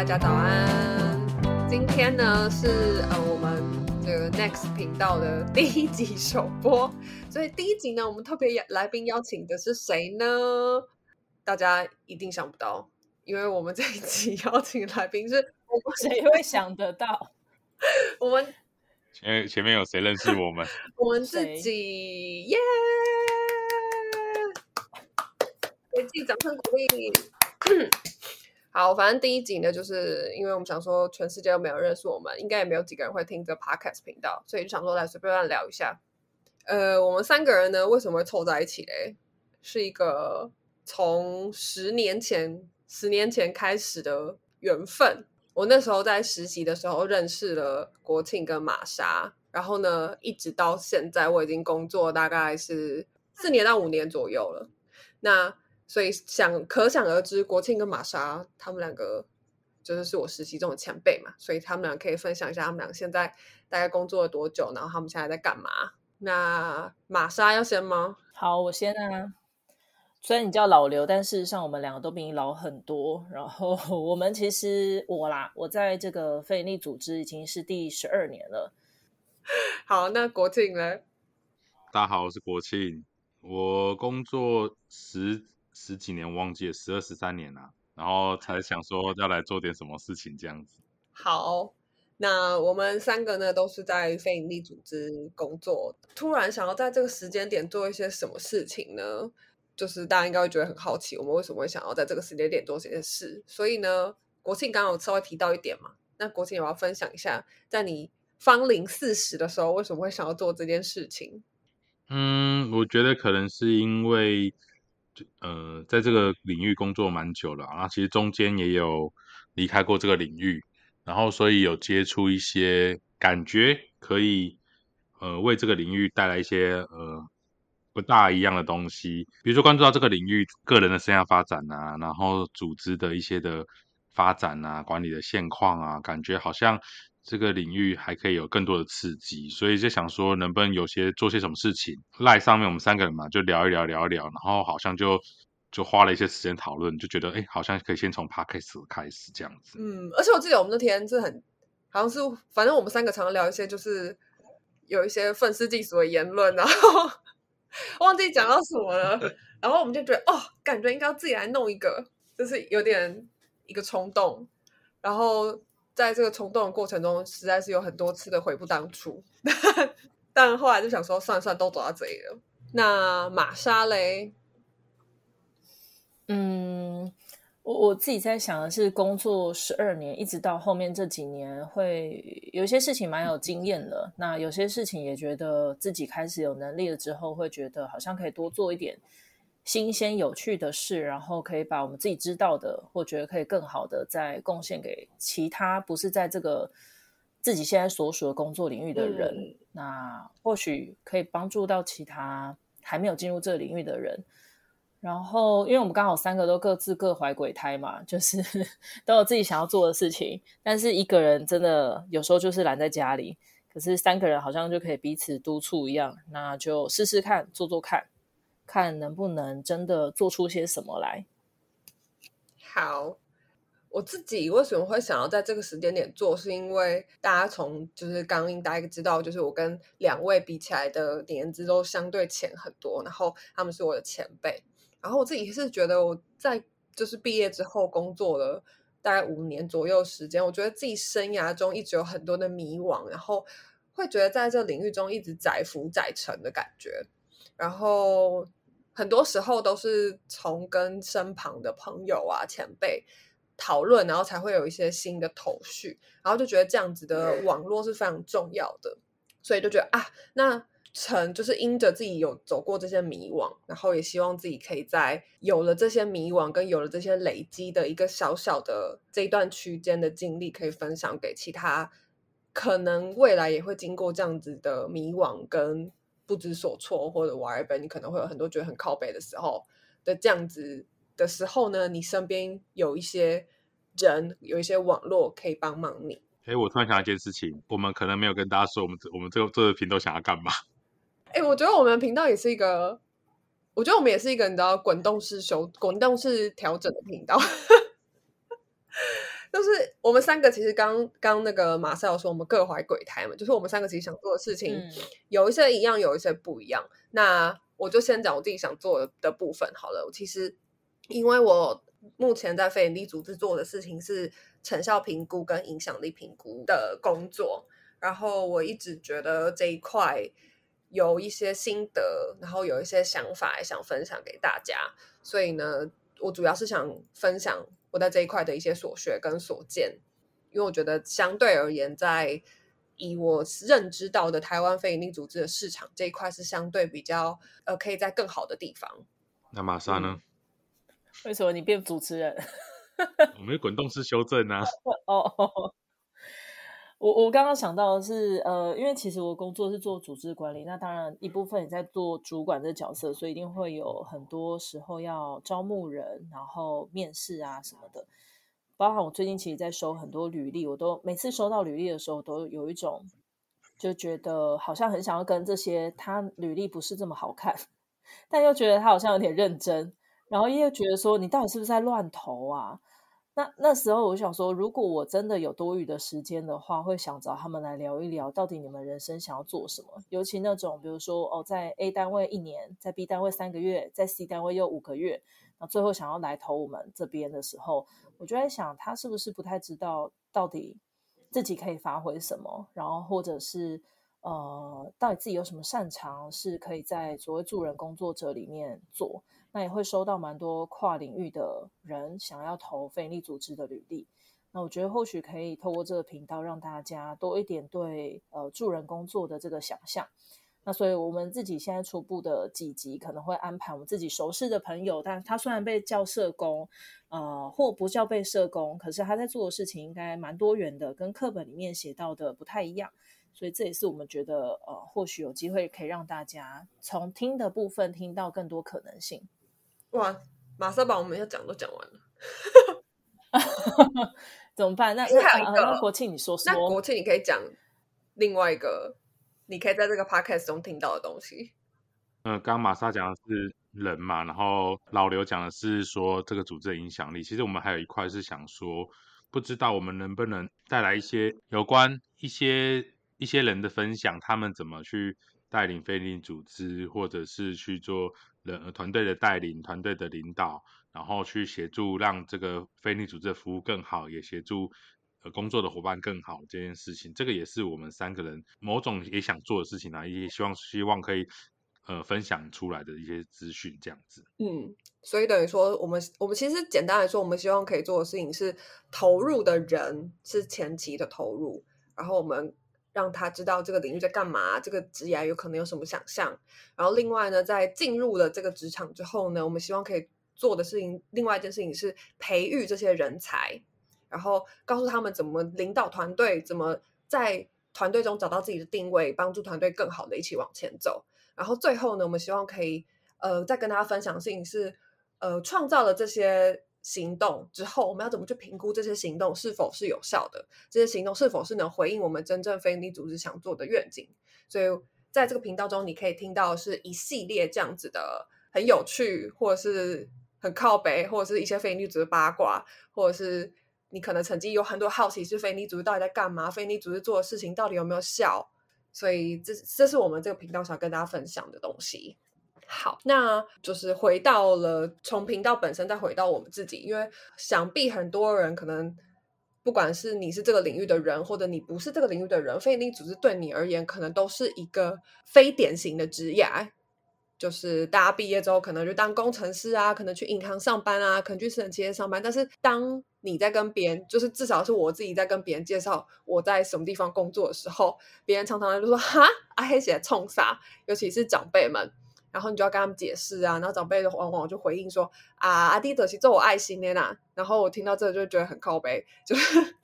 大家早安。今天呢是呃我们这个 Next 频道的第一集首播，所以第一集呢，我们特别来宾邀请的是谁呢？大家一定想不到，因为我们这一集邀请来宾是我 们谁会想得到？我们前前面有谁认识我们？我们自己耶！给自己掌声鼓励。好，反正第一集呢，就是因为我们想说全世界都没有认识我们，应该也没有几个人会听这 podcast 频道，所以就想说来随便乱聊一下。呃，我们三个人呢，为什么会凑在一起嘞？是一个从十年前十年前开始的缘分。我那时候在实习的时候认识了国庆跟玛莎，然后呢，一直到现在我已经工作大概是四年到五年左右了。那所以想可想而知，国庆跟玛莎他们两个就是是我实习中的前辈嘛，所以他们俩可以分享一下他们俩现在大概工作了多久，然后他们现在在干嘛。那玛莎要先吗？好，我先啊。虽然你叫老刘，但事实上我们两个都比你老很多。然后 我们其实我啦，我在这个非营利组织已经是第十二年了。好，那国庆呢？大家好，我是国庆，我工作十十几年，忘记了十二十三年了，然后才想说要来做点什么事情这样子。好，那我们三个呢都是在非营利组织工作，突然想要在这个时间点做一些什么事情呢？就是大家应该会觉得很好奇，我们为什么会想要在这个时间点做这件事？所以呢，国庆刚刚有稍微提到一点嘛，那国庆也要分享一下，在你芳龄四十的时候，为什么会想要做这件事情？嗯，我觉得可能是因为，呃，在这个领域工作蛮久了，然后其实中间也有离开过这个领域，然后所以有接触一些感觉可以，呃，为这个领域带来一些呃。不大一样的东西，比如说关注到这个领域个人的生涯发展啊，然后组织的一些的发展啊，管理的现况啊，感觉好像这个领域还可以有更多的刺激，所以就想说能不能有些做些什么事情。赖上面我们三个人嘛，就聊一聊聊一聊，然后好像就就花了一些时间讨论，就觉得哎，好像可以先从 p a d k a s 开始这样子。嗯，而且我记得我们那天是很好像是，反正我们三个常常聊一些，就是有一些愤世嫉俗的言论，然后。忘记讲到什么了，然后我们就觉得哦，感觉应该要自己来弄一个，就是有点一个冲动。然后在这个冲动的过程中，实在是有很多次的悔不当初。但后来就想说，算算，都走到这里了。那玛莎嘞？嗯。我我自己在想的是，工作十二年，一直到后面这几年，会有些事情蛮有经验的。那有些事情也觉得自己开始有能力了之后，会觉得好像可以多做一点新鲜有趣的事，然后可以把我们自己知道的，或觉得可以更好的再贡献给其他不是在这个自己现在所属的工作领域的人。那或许可以帮助到其他还没有进入这个领域的人。然后，因为我们刚好三个都各自各怀鬼胎嘛，就是 都有自己想要做的事情。但是一个人真的有时候就是懒在家里，可是三个人好像就可以彼此督促一样，那就试试看，做做看，看能不能真的做出些什么来。好，我自己为什么会想要在这个时间点做，是因为大家从就是刚刚大家知道，就是我跟两位比起来的年资都相对浅很多，然后他们是我的前辈。然后我自己是觉得我在就是毕业之后工作了大概五年左右时间，我觉得自己生涯中一直有很多的迷惘，然后会觉得在这领域中一直载浮载沉的感觉。然后很多时候都是从跟身旁的朋友啊前辈讨论，然后才会有一些新的头绪，然后就觉得这样子的网络是非常重要的，所以就觉得啊那。成就是因着自己有走过这些迷惘，然后也希望自己可以在有了这些迷惘跟有了这些累积的一个小小的这一段区间的经历，可以分享给其他可能未来也会经过这样子的迷惘跟不知所措，或者 whatever，你可能会有很多觉得很靠背的时候的这样子的时候呢，你身边有一些人有一些网络可以帮忙你。哎，我突然想到一件事情，我们可能没有跟大家说，我们我们这个这个频道想要干嘛。哎，我觉得我们频道也是一个，我觉得我们也是一个你知道滚动式修滚动式调整的频道。就是我们三个其实刚刚那个马赛有说我们各怀鬼胎嘛，就是我们三个其实想做的事情、嗯有一些一样，有一些不一样。那我就先讲我自己想做的的部分好了。我其实因为我目前在非营利组织做的事情是成效评估跟影响力评估的工作，然后我一直觉得这一块有一些心得，然后有一些想法也想分享给大家，所以呢，我主要是想分享我在这一块的一些所学跟所见，因为我觉得相对而言，在以我认知到的台湾非营利组织的市场这一块是相对比较呃可以在更好的地方。那玛莎呢？为什么你变主持人？我们有滚动式修正啊。哦哦，我我刚刚想到的是，呃，因为其实我工作是做组织管理，那当然一部分也在做主管的角色，所以一定会有很多时候要招募人，然后面试啊什么的。包含我最近其实在收很多履历，我都每次收到履历的时候，都有一种就觉得好像很想要跟这些他履历不是这么好看，但又觉得他好像有点认真，然后又觉得说你到底是不是在乱投啊？那那时候我想说，如果我真的有多余的时间的话，会想找他们来聊一聊，到底你们人生想要做什么。尤其那种，比如说哦，在 A 单位一年，在 B 单位三个月，在 C 单位又五个月，那最后想要来投我们这边的时候，我就在想，他是不是不太知道到底自己可以发挥什么，然后或者是呃，到底自己有什么擅长，是可以在所谓助人工作者里面做。那也会收到蛮多跨领域的人想要投非营利组织的履历。那我觉得或许可以透过这个频道，让大家多一点对呃助人工作的这个想象。那所以我们自己现在初步的几集可能会安排我们自己熟识的朋友，但他虽然被叫社工，呃，或不叫被社工，可是他在做的事情应该蛮多元的，跟课本里面写到的不太一样。所以这也是我们觉得，呃，或许有机会可以让大家从听的部分听到更多可能性。哇，马上把我们要讲都讲完了。怎么办？那还有一个那国庆你说说那国庆你可以讲另外一个，你可以在这个 podcast 中听到的东西。呃，刚刚玛莎讲的是人嘛，然后老刘讲的是说这个组织的影响力。其实我们还有一块是想说，不知道我们能不能带来一些有关一些一些人的分享，他们怎么去带领非营利组织，或者是去做人团队的带领、团队的领导，然后去协助让这个非利组织的服务更好，也协助呃工作的伙伴更好这件事情。这个也是我们三个人某种也想做的事情啊，也希望希望可以呃分享出来的一些资讯，这样子。嗯，所以等于说，我们我们其实简单来说，我们希望可以做的事情是投入的人是前期的投入，然后我们让他知道这个领域在干嘛，这个职业有可能有什么想象。然后另外呢，在进入了这个职场之后呢，我们希望可以做的事情，另外一件事情是培育这些人才，然后告诉他们怎么领导团队，怎么在团队中找到自己的定位，帮助团队更好的一起往前走。然后最后呢，我们希望可以呃再跟大家分享的事情是，呃创造了这些行动之后，我们要怎么去评估这些行动是否是有效的？这些行动是否是能回应我们真正非营利组织想做的愿景？所以在这个频道中，你可以听到是一系列这样子的很有趣，或者是很靠北，或者是一些非营利组织八卦，或者是你可能曾经有很多好奇，是非营利组织到底在干嘛？非营利组织做的事情到底有没有效？所以这这是我们这个频道想跟大家分享的东西。好，那就是回到了从频道本身，再回到我们自己，因为想必很多人可能不管是你是这个领域的人，或者你不是这个领域的人，非营利组织对你而言，可能都是一个非典型的职业。就是大家毕业之后，可能就当工程师啊，可能去银行上班啊，可能去私人企业上班。但是当你在跟别人，就是至少是我自己在跟别人介绍我在什么地方工作的时候，别人常常就说：“哈，阿黑写冲啥？”尤其是长辈们，然后你就要跟他们解释啊，然后长辈往往就回应说：“啊，阿弟德西做我爱心的啦。”然后我听到这就觉得很靠背，就是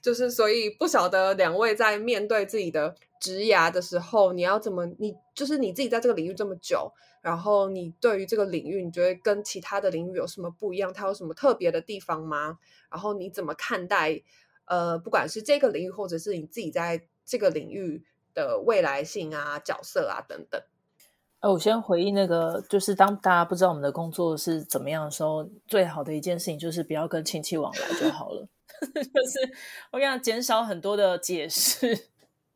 就是，所以不晓得两位在面对自己的职涯的时候，你要怎么？你就是你自己在这个领域这么久，然后你对于这个领域，你觉得跟其他的领域有什么不一样？它有什么特别的地方吗？然后你怎么看待？呃，不管是这个领域，或者是你自己在这个领域的未来性啊、角色啊等等。我先回忆那个，就是当大家不知道我们的工作是怎么样的时候，最好的一件事情就是不要跟亲戚往来就好了。就是我跟你讲，减少很多的解释，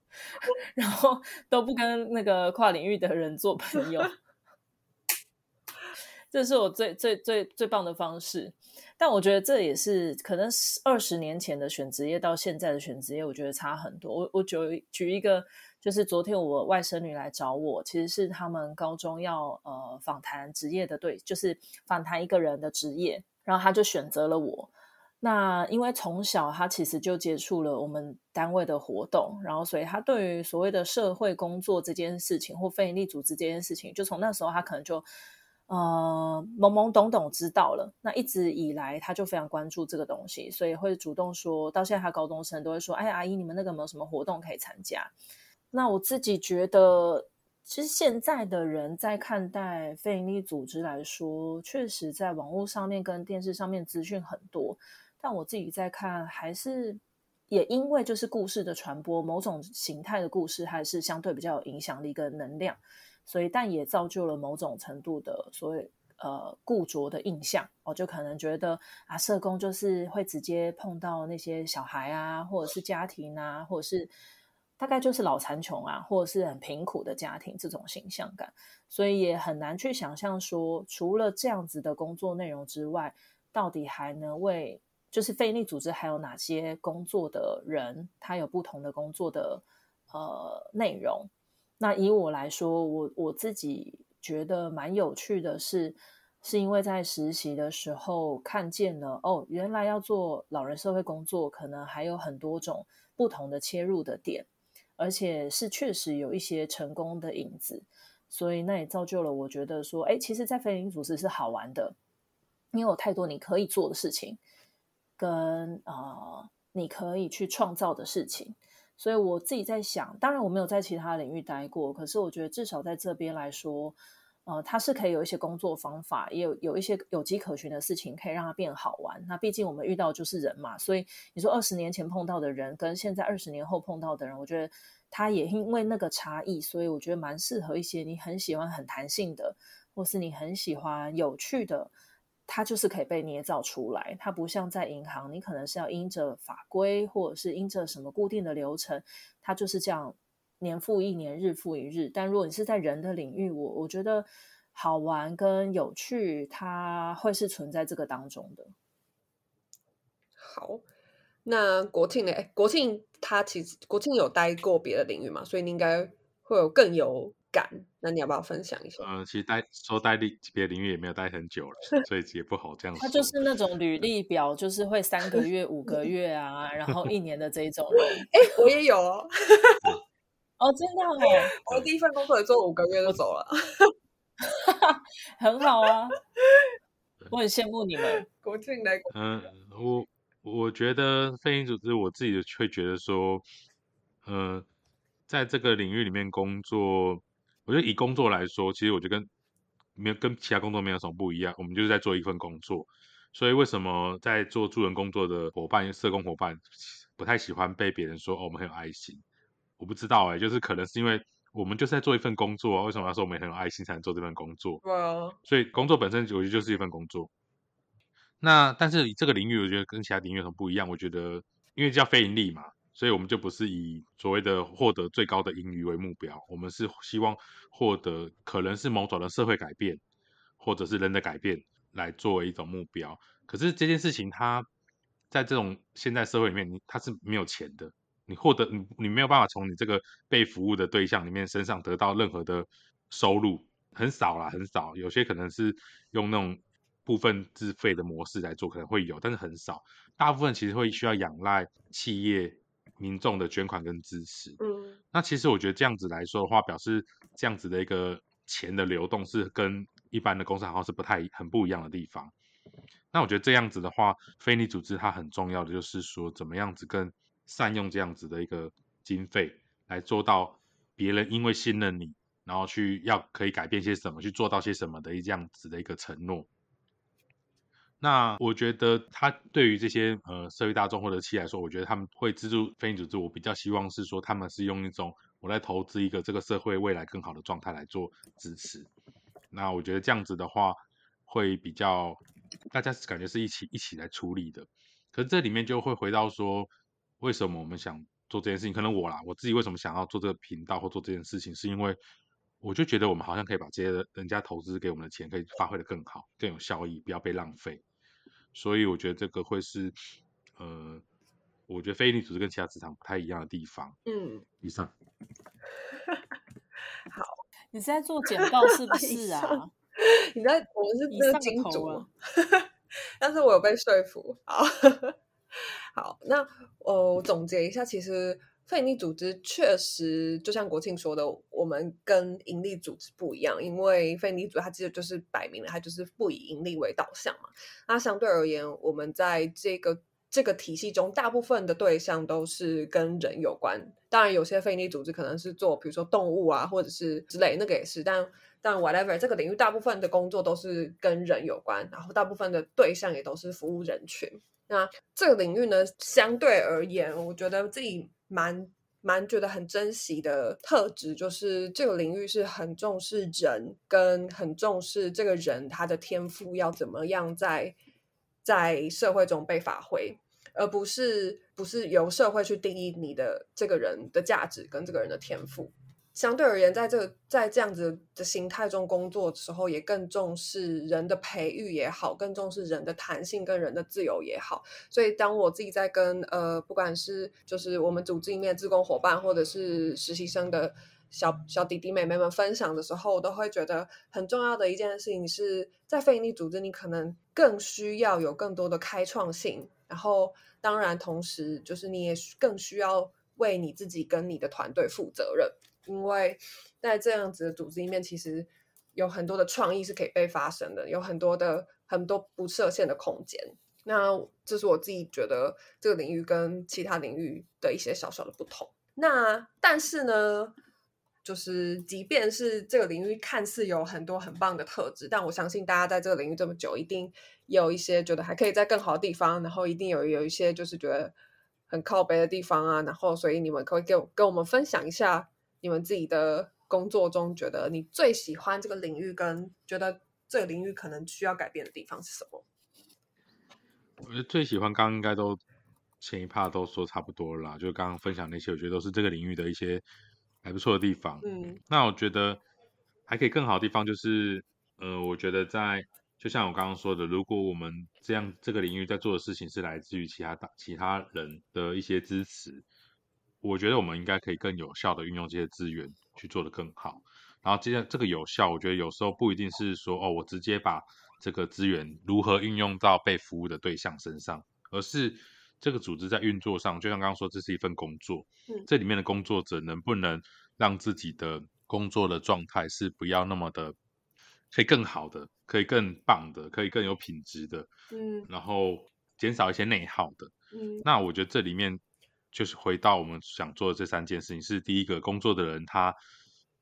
然后都不跟那个跨领域的人做朋友，这是我最最最最棒的方式。但我觉得这也是可能二十年前的选职业到现在的选职业，我觉得差很多。我我举举一个，就是昨天我外甥女来找我，其实是他们高中要呃访谈职业的对，就是访谈一个人的职业，然后他就选择了我。那因为从小他其实就接触了我们单位的活动，然后所以他对于所谓的社会工作这件事情或非营利组织这件事情，就从那时候他可能就呃懵懵懂懂知道了。那一直以来他就非常关注这个东西，所以会主动说到现在他高中生都会说：“哎，阿姨，你们那个有没有什么活动可以参加？”那我自己觉得，其实现在的人在看待非营利组织来说，确实在网络上面跟电视上面资讯很多。但我自己在看，还是也因为就是故事的传播，某种形态的故事还是相对比较有影响力跟能量，所以但也造就了某种程度的所谓呃固着的印象。我就可能觉得啊，社工就是会直接碰到那些小孩啊，或者是家庭啊，或者是大概就是老残穷啊，或者是很贫苦的家庭这种形象感，所以也很难去想象说，除了这样子的工作内容之外，到底还能为就是非利组织还有哪些工作的人，他有不同的工作的呃内容。那以我来说，我我自己觉得蛮有趣的是，是因为在实习的时候看见了哦，原来要做老人社会工作，可能还有很多种不同的切入的点，而且是确实有一些成功的影子。所以那也造就了我觉得说，哎，其实，在非营组织是好玩的，因为有太多你可以做的事情。跟呃，你可以去创造的事情，所以我自己在想，当然我没有在其他领域待过，可是我觉得至少在这边来说，呃，它是可以有一些工作方法，也有有一些有迹可循的事情，可以让它变好玩。那毕竟我们遇到就是人嘛，所以你说二十年前碰到的人，跟现在二十年后碰到的人，我觉得他也因为那个差异，所以我觉得蛮适合一些你很喜欢很弹性的，或是你很喜欢有趣的。它就是可以被捏造出来，它不像在银行，你可能是要因着法规或者是因着什么固定的流程，它就是这样年复一年，日复一日。但如果你是在人的领域，我我觉得好玩跟有趣，它会是存在这个当中的。好，那国庆呢？国庆他其实国庆有待过别的领域嘛，所以你应该会有更有。感，那你要不要分享一下？嗯，其实待说待领别的领域也没有待很久了，所以也不好这样。他就是那种履历表，就是会三个月、五个 月啊，然后一年的这一种人。哎，我也有哦。哦，真的哦，我第一份工作也做五个月就走了，很好啊。我很羡慕你们。国庆来。嗯，我我觉得非营组织，我自己会觉得说，嗯，在这个领域里面工作。我觉得以工作来说，其实我觉得跟没有跟其他工作没有什么不一样。我们就是在做一份工作，所以为什么在做助人工作的伙伴、社工伙伴不太喜欢被别人说哦我们很有爱心？我不知道哎，就是可能是因为我们就是在做一份工作，为什么要说我们很有爱心才能做这份工作？对啊，所以工作本身我觉得就是一份工作。那但是这个领域我觉得跟其他领域有什么不一样？我觉得因为叫非盈利嘛。所以我们就不是以所谓的获得最高的盈余为目标，我们是希望获得可能是某种的社会改变，或者是人的改变来作为一种目标。可是这件事情，它在这种现代社会里面，你它是没有钱的，你获得你你没有办法从你这个被服务的对象里面身上得到任何的收入，很少啦，很少。有些可能是用那种部分自费的模式来做，可能会有，但是很少。大部分其实会需要仰赖企业。民众的捐款跟支持，嗯，那其实我觉得这样子来说的话，表示这样子的一个钱的流动是跟一般的公司行号是不太很不一样的地方。那我觉得这样子的话，非你组织它很重要的就是说，怎么样子更善用这样子的一个经费，来做到别人因为信任你，然后去要可以改变些什么，去做到些什么的一这样子的一个承诺。那我觉得他对于这些呃社会大众或者企业来说，我觉得他们会资助非营组织，我比较希望是说他们是用一种我在投资一个这个社会未来更好的状态来做支持。那我觉得这样子的话会比较大家感觉是一起一起来处理的。可是这里面就会回到说，为什么我们想做这件事情？可能我啦，我自己为什么想要做这个频道或做这件事情，是因为我就觉得我们好像可以把这些人家投资给我们的钱，可以发挥的更好、更有效益，不要被浪费。所以我觉得这个会是，呃，我觉得非营利组织跟其他职场不太一样的地方。嗯，以上。好，你是在做简报是不是啊？你在我们是以这个金主啊，但是我有被说服。好，好，那呃，总结一下，其实非营利组织确实就像国庆说的，我们跟盈利组织不一样，因为非营利组织它其实就是摆明了，它就是不以盈利为导向嘛。那相对而言，我们在这个这个体系中，大部分的对象都是跟人有关。当然，有些非营利组织可能是做，比如说动物啊，或者是之类，那个也是。但但 whatever，这个领域大部分的工作都是跟人有关，然后大部分的对象也都是服务人群。那这个领域呢，相对而言，我觉得自己蛮蛮觉得很珍惜的特质，就是这个领域是很重视人，跟很重视这个人他的天赋要怎么样在在社会中被发挥，而不是不是由社会去定义你的这个人的价值跟这个人的天赋。相对而言，在这在这样子的形态中工作的时候，也更重视人的培育也好，更重视人的弹性跟人的自由也好。所以，当我自己在跟呃，不管是就是我们组织里面志工伙伴，或者是实习生的小小弟弟妹妹们分享的时候，我都会觉得很重要的一件事情是在非营利组织，你可能更需要有更多的开创性，然后当然同时就是你也更需要为你自己跟你的团队负责任。因为在这样子的组织里面，其实有很多的创意是可以被发生的，有很多的很多不设限的空间。那这是我自己觉得这个领域跟其他领域的一些小小的不同。那但是呢，就是即便是这个领域看似有很多很棒的特质，但我相信大家在这个领域这么久，一定有一些觉得还可以在更好的地方，然后一定有有一些就是觉得很靠北的地方啊。然后，所以你们可以给我跟我们分享一下。你们自己的工作中，觉得你最喜欢这个领域，跟觉得这个领域可能需要改变的地方是什么？我觉得最喜欢，刚刚应该都前一趴都说差不多了，就刚刚分享那些，我觉得都是这个领域的一些还不错的地方。嗯，那我觉得还可以更好的地方就是，呃，我觉得在就像我刚刚说的，如果我们这样这个领域在做的事情是来自于其他大其他人的一些支持。我觉得我们应该可以更有效的运用这些资源去做得更好。然后，接下这个有效，我觉得有时候不一定是说哦，我直接把这个资源如何运用到被服务的对象身上，而是这个组织在运作上，就像刚刚说，这是一份工作，嗯，这里面的工作者能不能让自己的工作的状态是不要那么的，可以更好的，可以更棒的，可以更有品质的，嗯，然后减少一些内耗的，嗯，那我觉得这里面。就是回到我们想做的这三件事情，是第一个工作的人他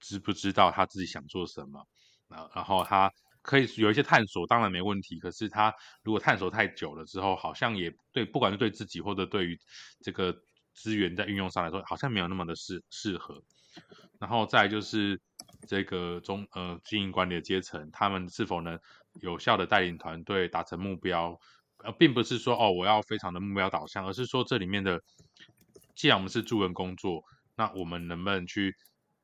知不知道他自己想做什么啊？然后他可以有一些探索，当然没问题。可是他如果探索太久了之后，好像也对，不管是对自己或者对于这个资源在运用上来说，好像没有那么的适适合。然后再就是这个中呃经营管理的阶层，他们是否能有效的带领团队达成目标？呃，并不是说哦我要非常的目标导向，而是说这里面的。既然我们是助人工作，那我们能不能去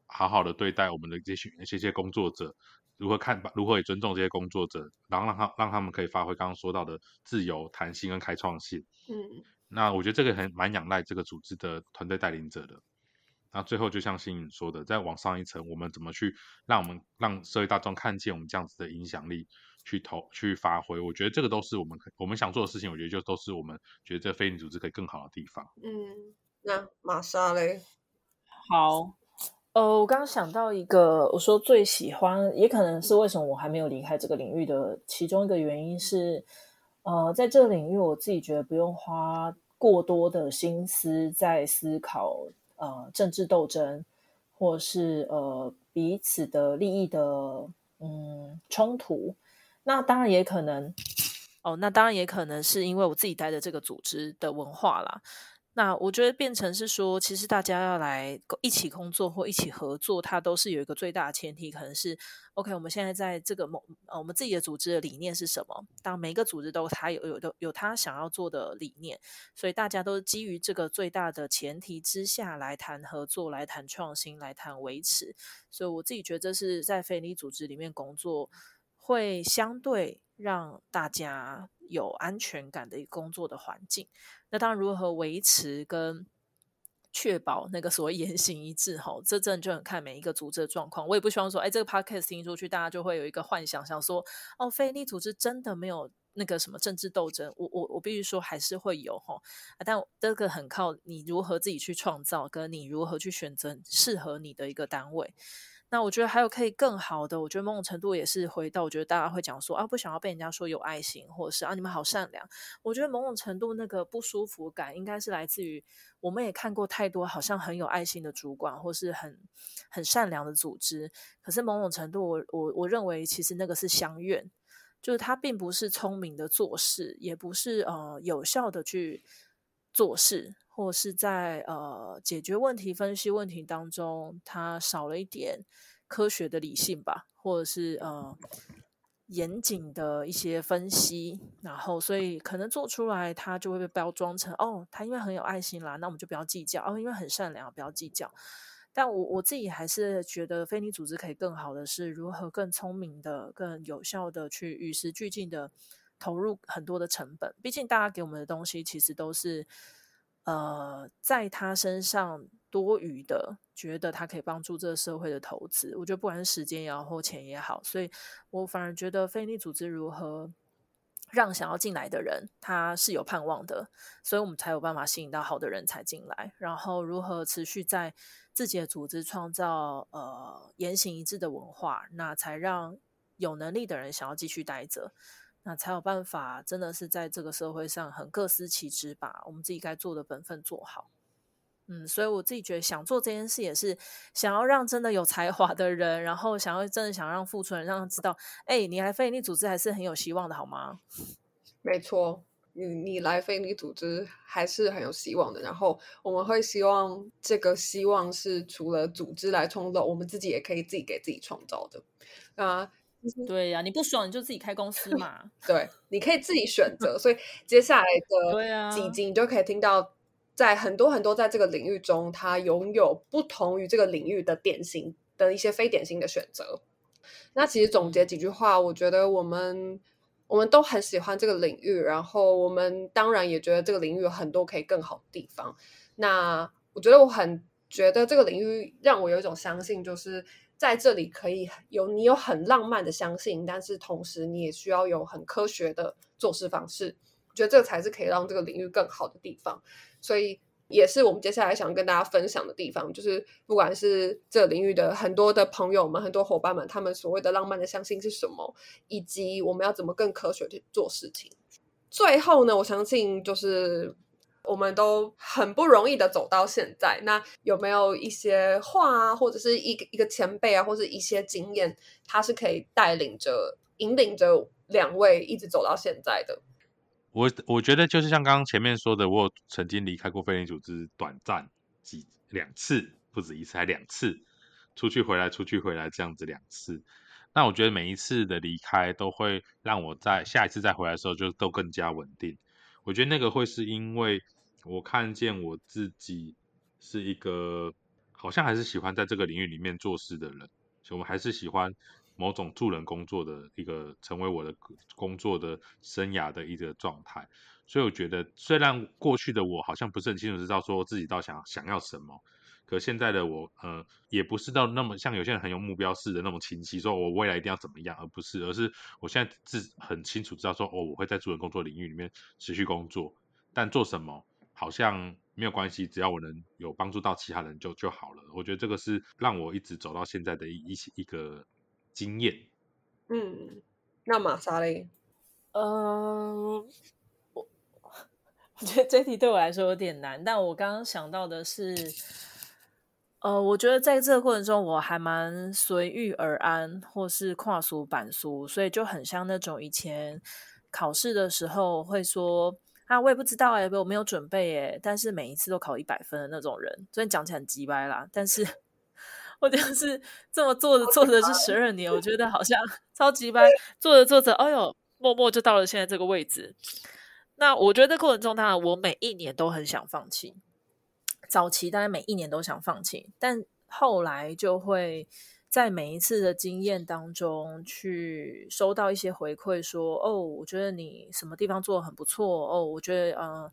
好好的对待我们的这些这些工作者？如何看如何也尊重这些工作者，然后让他让他们可以发挥刚刚说到的自由、弹性跟开创性。嗯，那我觉得这个很蛮仰赖这个组织的团队带领者的。那最后就像新颖说的，再往上一层，我们怎么去让我们让社会大众看见我们这样子的影响力，去投去发挥？我觉得这个都是我们我们想做的事情。我觉得就都是我们觉得这非营利组织可以更好的地方。嗯。那玛莎嘞？好，呃，我刚刚想到一个，我说最喜欢，也可能是为什么我还没有离开这个领域的其中一个原因是，呃，在这个领域，我自己觉得不用花过多的心思在思考，呃，政治斗争，或是呃彼此的利益的嗯冲突。那当然也可能，哦，那当然也可能是因为我自己待的这个组织的文化啦。那我觉得变成是说，其实大家要来一起工作或一起合作，它都是有一个最大的前提，可能是 OK。我们现在在这个某呃，我们自己的组织的理念是什么？当每一个组织都他有有的有他想要做的理念，所以大家都基于这个最大的前提之下来谈合作、来谈创新、来谈维持。所以我自己觉得，这是在非利组织里面工作会相对让大家有安全感的一个工作的环境。那当然，如何维持跟确保那个所谓言行一致，吼，这真的就很看每一个组织的状况。我也不希望说，哎，这个 podcast 听出去，大家就会有一个幻想，想说，哦，非利组织真的没有那个什么政治斗争。我我我必须说，还是会有吼，但这个很靠你如何自己去创造，跟你如何去选择适合你的一个单位。那我觉得还有可以更好的，我觉得某种程度也是回到，我觉得大家会讲说啊，不想要被人家说有爱心，或者是啊你们好善良。我觉得某种程度那个不舒服感，应该是来自于我们也看过太多好像很有爱心的主管，或是很很善良的组织。可是某种程度，我我我认为其实那个是相怨，就是他并不是聪明的做事，也不是呃有效的去做事。或是在呃解决问题、分析问题当中，他少了一点科学的理性吧，或者是呃严谨的一些分析，然后所以可能做出来，它就会被包装成哦，他因为很有爱心啦，那我们就不要计较哦，因为很善良，不要计较。但我我自己还是觉得，非你组织可以更好的是如何更聪明的、更有效的去与时俱进的投入很多的成本。毕竟大家给我们的东西其实都是。呃，在他身上多余的，觉得他可以帮助这个社会的投资，我觉得不管是时间也好，或钱也好，所以我反而觉得非利组织如何让想要进来的人他是有盼望的，所以我们才有办法吸引到好的人才进来，然后如何持续在自己的组织创造呃言行一致的文化，那才让有能力的人想要继续待着。那才有办法，真的是在这个社会上很各司其职，把我们自己该做的本分做好。嗯，所以我自己觉得想做这件事，也是想要让真的有才华的人，然后想要真的想让付出人让他知道，哎，你来非利组织还是很有希望的，好吗？没错，你你来非利组织还是很有希望的。然后我们会希望这个希望是除了组织来创造，我们自己也可以自己给自己创造的。啊。对呀，你不爽你就自己开公司 嘛。对，你可以自己选 择。所以接下来的几集，你就可以听到，在很多很多在这个领域中，他拥有不同于这个领域的典型的一些非典型的选择。那其实总结几句话，我觉得我们我们都很喜欢这个领域，然后我们当然也觉得这个领域有很多可以更好的地方。那我觉得我很觉得这个领域让我有一种相信，就是。在这里可以有你有很浪漫的相信，但是同时你也需要有很科学的做事方式。我觉得这才是可以让这个领域更好的地方。所以也是我们接下来想跟大家分享的地方，就是不管是这个领域的很多的朋友们、很多伙伴们，他们所谓的浪漫的相信是什么，以及我们要怎么更科学去做事情。最后呢，我相信就是。我们都很不容易的走到现在，那有没有一些话啊，或者是一个一个前辈啊，或者一些经验，他是可以带领着、引领着两位一直走到现在的？我我觉得就是像刚刚前面说的，我曾经离开过非营组织，短暂几两次，不止一次，还两次出去回来、出去回来这样子两次。那我觉得每一次的离开都会让我在下一次再回来的时候就都更加稳定。我觉得那个会是因为。我看见我自己是一个好像还是喜欢在这个领域里面做事的人，所以我们还是喜欢某种助人工作的一个成为我的工作的生涯的一个状态。所以我觉得，虽然过去的我好像不是很清楚知道说自己到想想要什么，可现在的我，呃，也不是到那么像有些人很有目标式的那么清晰，说我未来一定要怎么样，而不是，而是我现在自很清楚知道说，哦，我会在助人工作领域里面持续工作，但做什么？好像没有关系，只要我能有帮助到其他人就就好了。我觉得这个是让我一直走到现在的一一一个经验。嗯，那玛莎嘞？嗯，我 我觉得这题对我来说有点难，但我刚刚想到的是，呃，我觉得在这个过程中我还蛮随遇而安，或是跨俗板俗，所以就很像那种以前考试的时候会说。啊，我也不知道哎，我没有准备哎，但是每一次都考一百分的那种人，虽然讲起来很鸡掰啦，但是我就是这么做着做着是十二年，我觉得好像 超级掰，做着做着，哎呦，默默就到了现在这个位置。那我觉得过程中，当然我每一年都很想放弃。早期大概每一年都想放弃，但后来就会在每一次的经验当中去收到一些回馈，说：“哦，我觉得你什么地方做的很不错哦，我觉得呃，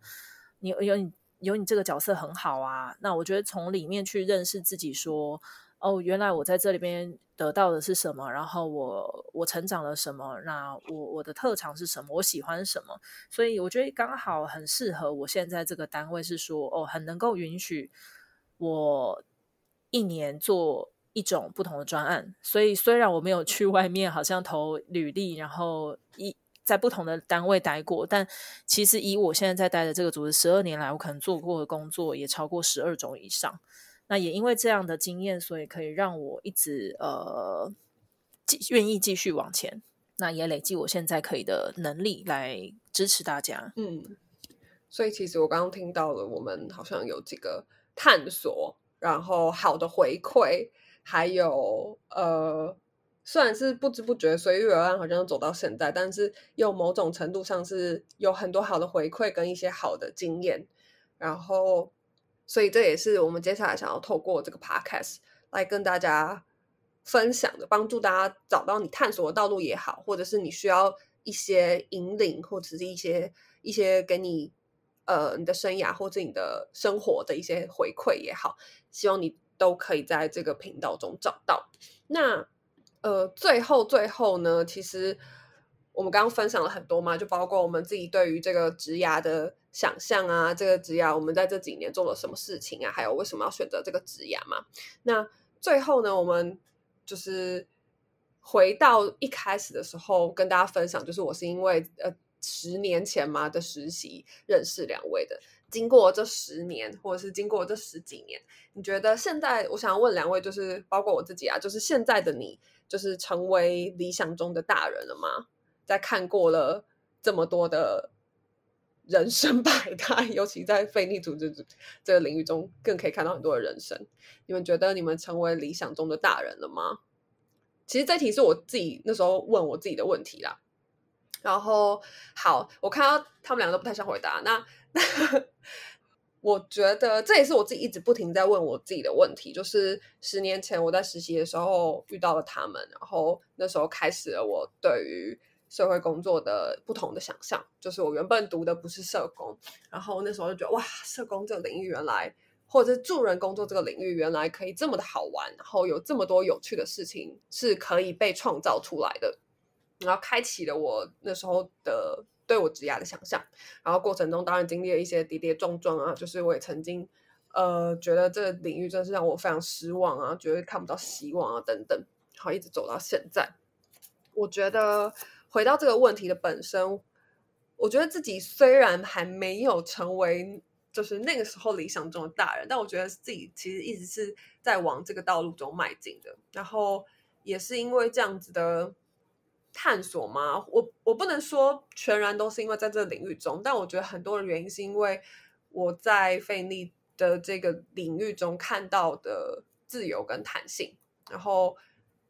你有你有你这个角色很好啊。”那我觉得从里面去认识自己，说。哦，原来我在这里边得到的是什么？然后我我成长了什么？那我我的特长是什么？我喜欢什么？所以我觉得刚好很适合我现在这个单位，是说哦，很能够允许我一年做一种不同的专案。所以虽然我没有去外面好像投履历，然后一在不同的单位待过，但其实以我现在在待的这个组织，十二年来我可能做过的工作也超过十二种以上。那也因为这样的经验，所以可以让我一直呃继愿意继续往前。那也累积我现在可以的能力来支持大家。嗯，所以其实我刚刚听到了，我们好像有几个探索，然后好的回馈，还有呃，虽然是不知不觉随遇而安，好像走到现在，但是又某种程度上是有很多好的回馈跟一些好的经验，然后。所以这也是我们接下来想要透过这个 podcast 来跟大家分享的，帮助大家找到你探索的道路也好，或者是你需要一些引领，或者是一些一些给你呃你的生涯或者你的生活的一些回馈也好，希望你都可以在这个频道中找到。那呃，最后最后呢，其实。我们刚刚分享了很多嘛，就包括我们自己对于这个职涯的想象啊，这个职涯我们在这几年做了什么事情啊，还有为什么要选择这个职涯嘛。那最后呢，我们就是回到一开始的时候跟大家分享，就是我是因为呃十年前嘛的实习认识两位的。经过这十年，或者是经过这十几年，你觉得现在我想要问两位，就是包括我自己啊，就是现在的你，就是成为理想中的大人了吗？在看过了这么多的人生 百态，尤其在非利组织这个领域中，更可以看到很多的人生。你们觉得你们成为理想中的大人了吗？其实这题是我自己那时候问我自己的问题啦。然后，好，我看到他们两个都不太想回答。那 我觉得这也是我自己一直不停在问我自己的问题，就是十年前我在实习的时候遇到了他们，然后那时候开始了我对于。社会工作的不同的想象，就是我原本读的不是社工，然后那时候就觉得哇，社工这个领域原来，或者是助人工作这个领域原来可以这么的好玩，然后有这么多有趣的事情是可以被创造出来的，然后开启了我那时候的对我职业的想象，然后过程中当然经历了一些跌跌撞撞啊，就是我也曾经呃觉得这个领域真是让我非常失望啊，觉得看不到希望啊等等，好一直走到现在，我觉得。回到这个问题的本身，我觉得自己虽然还没有成为就是那个时候理想中的大人，但我觉得自己其实一直是在往这个道路中迈进的。然后也是因为这样子的探索吗，我我不能说全然都是因为在这个领域中，但我觉得很多的原因是因为我在费力的这个领域中看到的自由跟弹性，然后。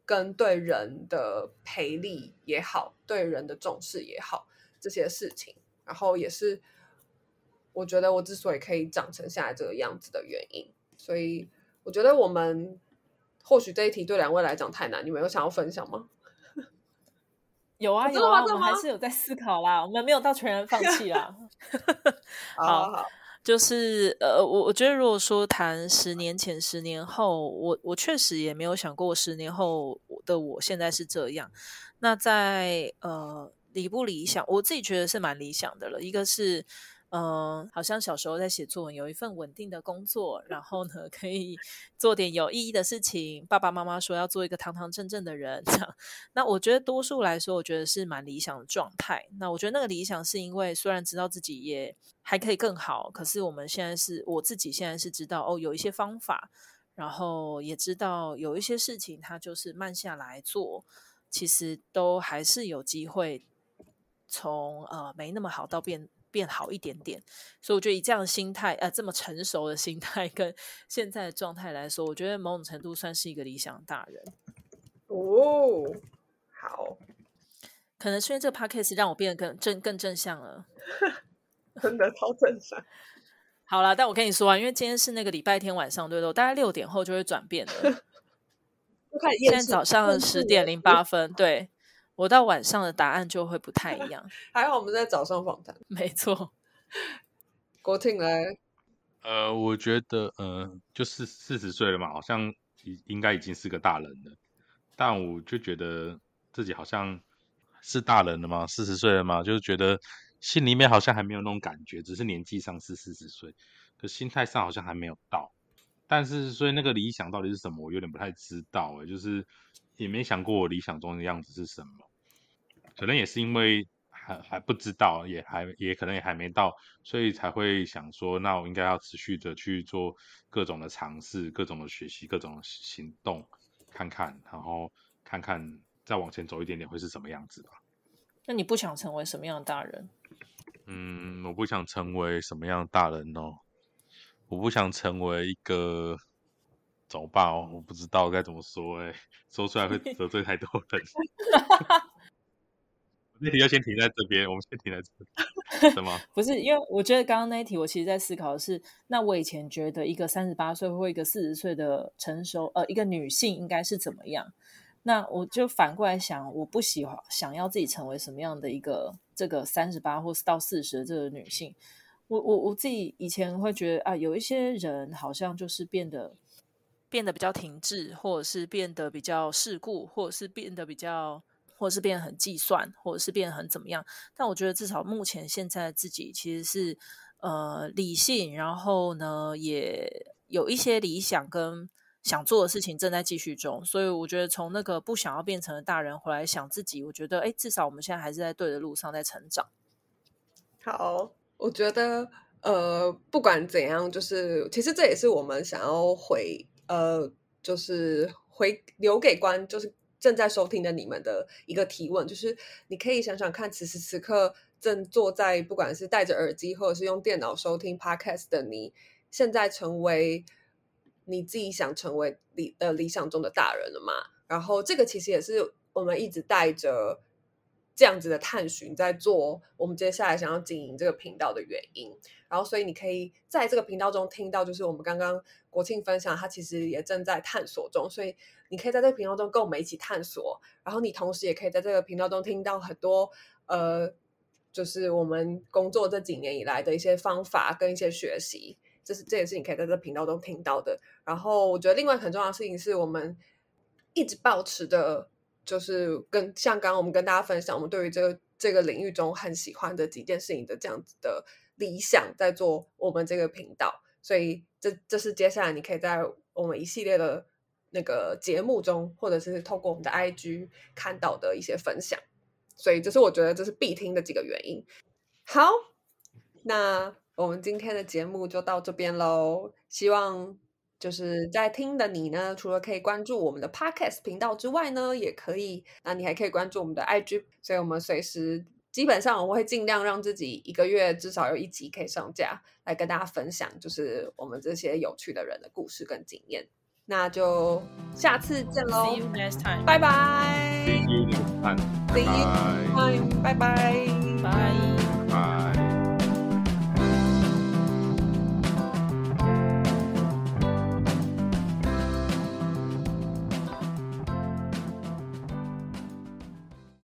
跟对人的培力也好，对人的重视也好，这些事情，然后也是我觉得我之所以可以长成现在这个样子的原因。所以我觉得我们或许这一题对两位来讲太难，你们有想要分享吗？有啊有啊，我们还是有在思考啦，我们没有到全然放 弃啦。好好。就是呃，我我觉得如果说谈十年前、十年后，我我确实也没有想过十年后的我现在是这样。那在呃理不理想，我自己觉得是蛮理想的了。一个是。嗯，好像小时候在写作文，有一份稳定的工作，然后呢，可以做点有意义的事情。爸爸妈妈说要做一个堂堂正正的人，这样。那我觉得多数来说，我觉得是蛮理想的状态。那我觉得那个理想是因为虽然知道自己也还可以更好，可是我们现在是我自己现在是知道哦，有一些方法，然后也知道有一些事情，它就是慢下来做，其实都还是有机会从呃没那么好到变。变好一点点。所以我觉得以这样的心态，呃，这么成熟的心态跟现在的状态来说，我觉得某种程度算是一个理想大人。哦，好，可能是因为这个 podcast 让我变得更正、更正向了。真的超正常。好了，但我跟你说啊，因为今天是那个礼拜天晚上，对不对？我大概六点后就会转变了。就开始现在早上十点零八分，对我到晚上的答案就会不太一样。还好我们在早上访谈。没错，国庆来，呃，我觉得，呃，就是四十岁了嘛，好像已应该已经是个大人了，但我就觉得自己好像是大人了嘛，四十岁了嘛，就是觉得心里面好像还没有那种感觉，只是年纪上是四十岁，可心态上好像还没有到。但是，所以那个理想到底是什么，我有点不太知道诶，就是也没想过我理想中的样子是什么。可能也是因为还还不知道，也还也可能也还没到，所以才会想说，那我应该要持续的去做各种的尝试、各种的学习、各种的行动，看看，然后看看再往前走一点点会是什么样子吧。那你不想成为什么样的大人？嗯，我不想成为什么样的大人哦，我不想成为一个。怎么办哦？我不知道该怎么说哎、说出来会得罪太多人。那题要先停在这边，我们先停在这里。什么？不是，因为我觉得刚刚那一题，我其实在思考的是，那我以前觉得一个三十八岁或一个四十岁的成熟呃一个女性应该是怎么样？那我就反过来想，我不喜欢想要自己成为什么样的一个这个三十八或是到四十的这个女性。我我我自己以前会觉得啊，有一些人好像就是变得变得比较停滞，或者是变得比较世故，或者是变得比较，或者是变得很计算，或者是变得很怎么样。但我觉得至少目前现在自己其实是呃理性，然后呢也有一些理想跟想做的事情正在继续中。所以我觉得从那个不想要变成的大人回来想自己，我觉得哎，至少我们现在还是在对的路上在成长。好，我觉得呃，不管怎样，就是其实这也是我们想要回呃，就是回留给观，就是正在收听的你们的一个提问，就是你可以想想看，此时此刻正坐在不管是戴着耳机或者是用电脑收听 podcast 的你，现在成为你自己想成为理呃理想中的大人了吗？然后这个其实也是我们一直带着这样子的探寻，在做我们接下来想要经营这个频道的原因。然后，所以你可以在这个频道中听到，就是我们刚刚国庆分享，它其实也正在探索中，所以你可以在这个频道中跟我们一起探索。然后，你同时也可以在这个频道中听到很多呃，就是我们工作这几年以来的一些方法跟一些学习。这是这也是你可以在这个频道中听到的。然后，我觉得另外很重要的事情是我们一直保持的，就是跟像刚刚我们跟大家分享，我们对于这个这个领域中很喜欢的几件事情的这样子的理想，在做我们这个频道。所以这这是接下来你可以在我们一系列的那个节目中，或者是透过我们的 IG 看到的一些分享。所以这是我觉得这是必听的几个原因。好，那我们今天的节目就到这边喽。希望就是在听的你呢，除了可以关注我们的 Podcast 频道之外呢，也可以，那你还可以关注我们的 IG。所以我们随时基本上我会尽量让自己一个月至少有一集可以上架，来跟大家分享，就是我们这些有趣的人的故事跟经验。那就下次见喽 See you next time，拜拜 See you next time，拜 See you 拜 time，拜拜。拜。拜。